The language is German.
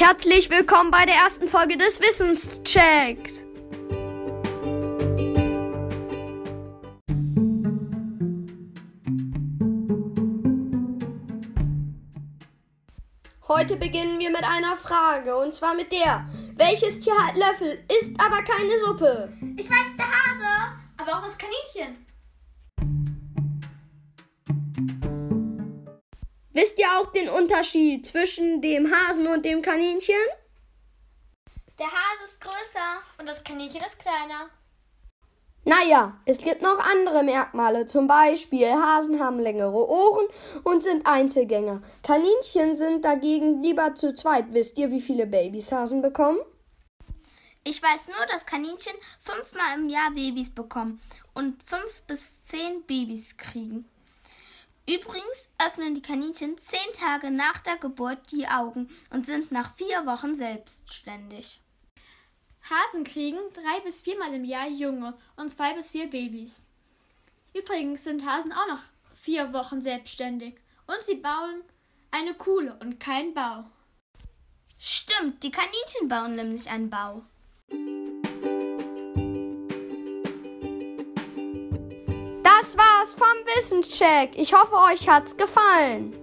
Herzlich willkommen bei der ersten Folge des Wissenschecks. Heute beginnen wir mit einer Frage und zwar mit der: Welches Tier hat Löffel, isst aber keine Suppe? Ich weiß, der Hase, aber auch das Kaninchen. Wisst ihr auch den Unterschied zwischen dem Hasen und dem Kaninchen? Der Hase ist größer und das Kaninchen ist kleiner. Naja, es gibt noch andere Merkmale. Zum Beispiel Hasen haben längere Ohren und sind Einzelgänger. Kaninchen sind dagegen lieber zu zweit. Wisst ihr, wie viele Babys Hasen bekommen? Ich weiß nur, dass Kaninchen fünfmal im Jahr Babys bekommen und fünf bis zehn Babys kriegen. Übrigens öffnen die Kaninchen zehn Tage nach der Geburt die Augen und sind nach vier Wochen selbstständig. Hasen kriegen drei bis viermal im Jahr Junge und zwei bis vier Babys. Übrigens sind Hasen auch noch vier Wochen selbstständig und sie bauen eine Kuhle und keinen Bau. Stimmt, die Kaninchen bauen nämlich einen Bau. War's vom Wissenscheck. Ich hoffe, euch hat's gefallen.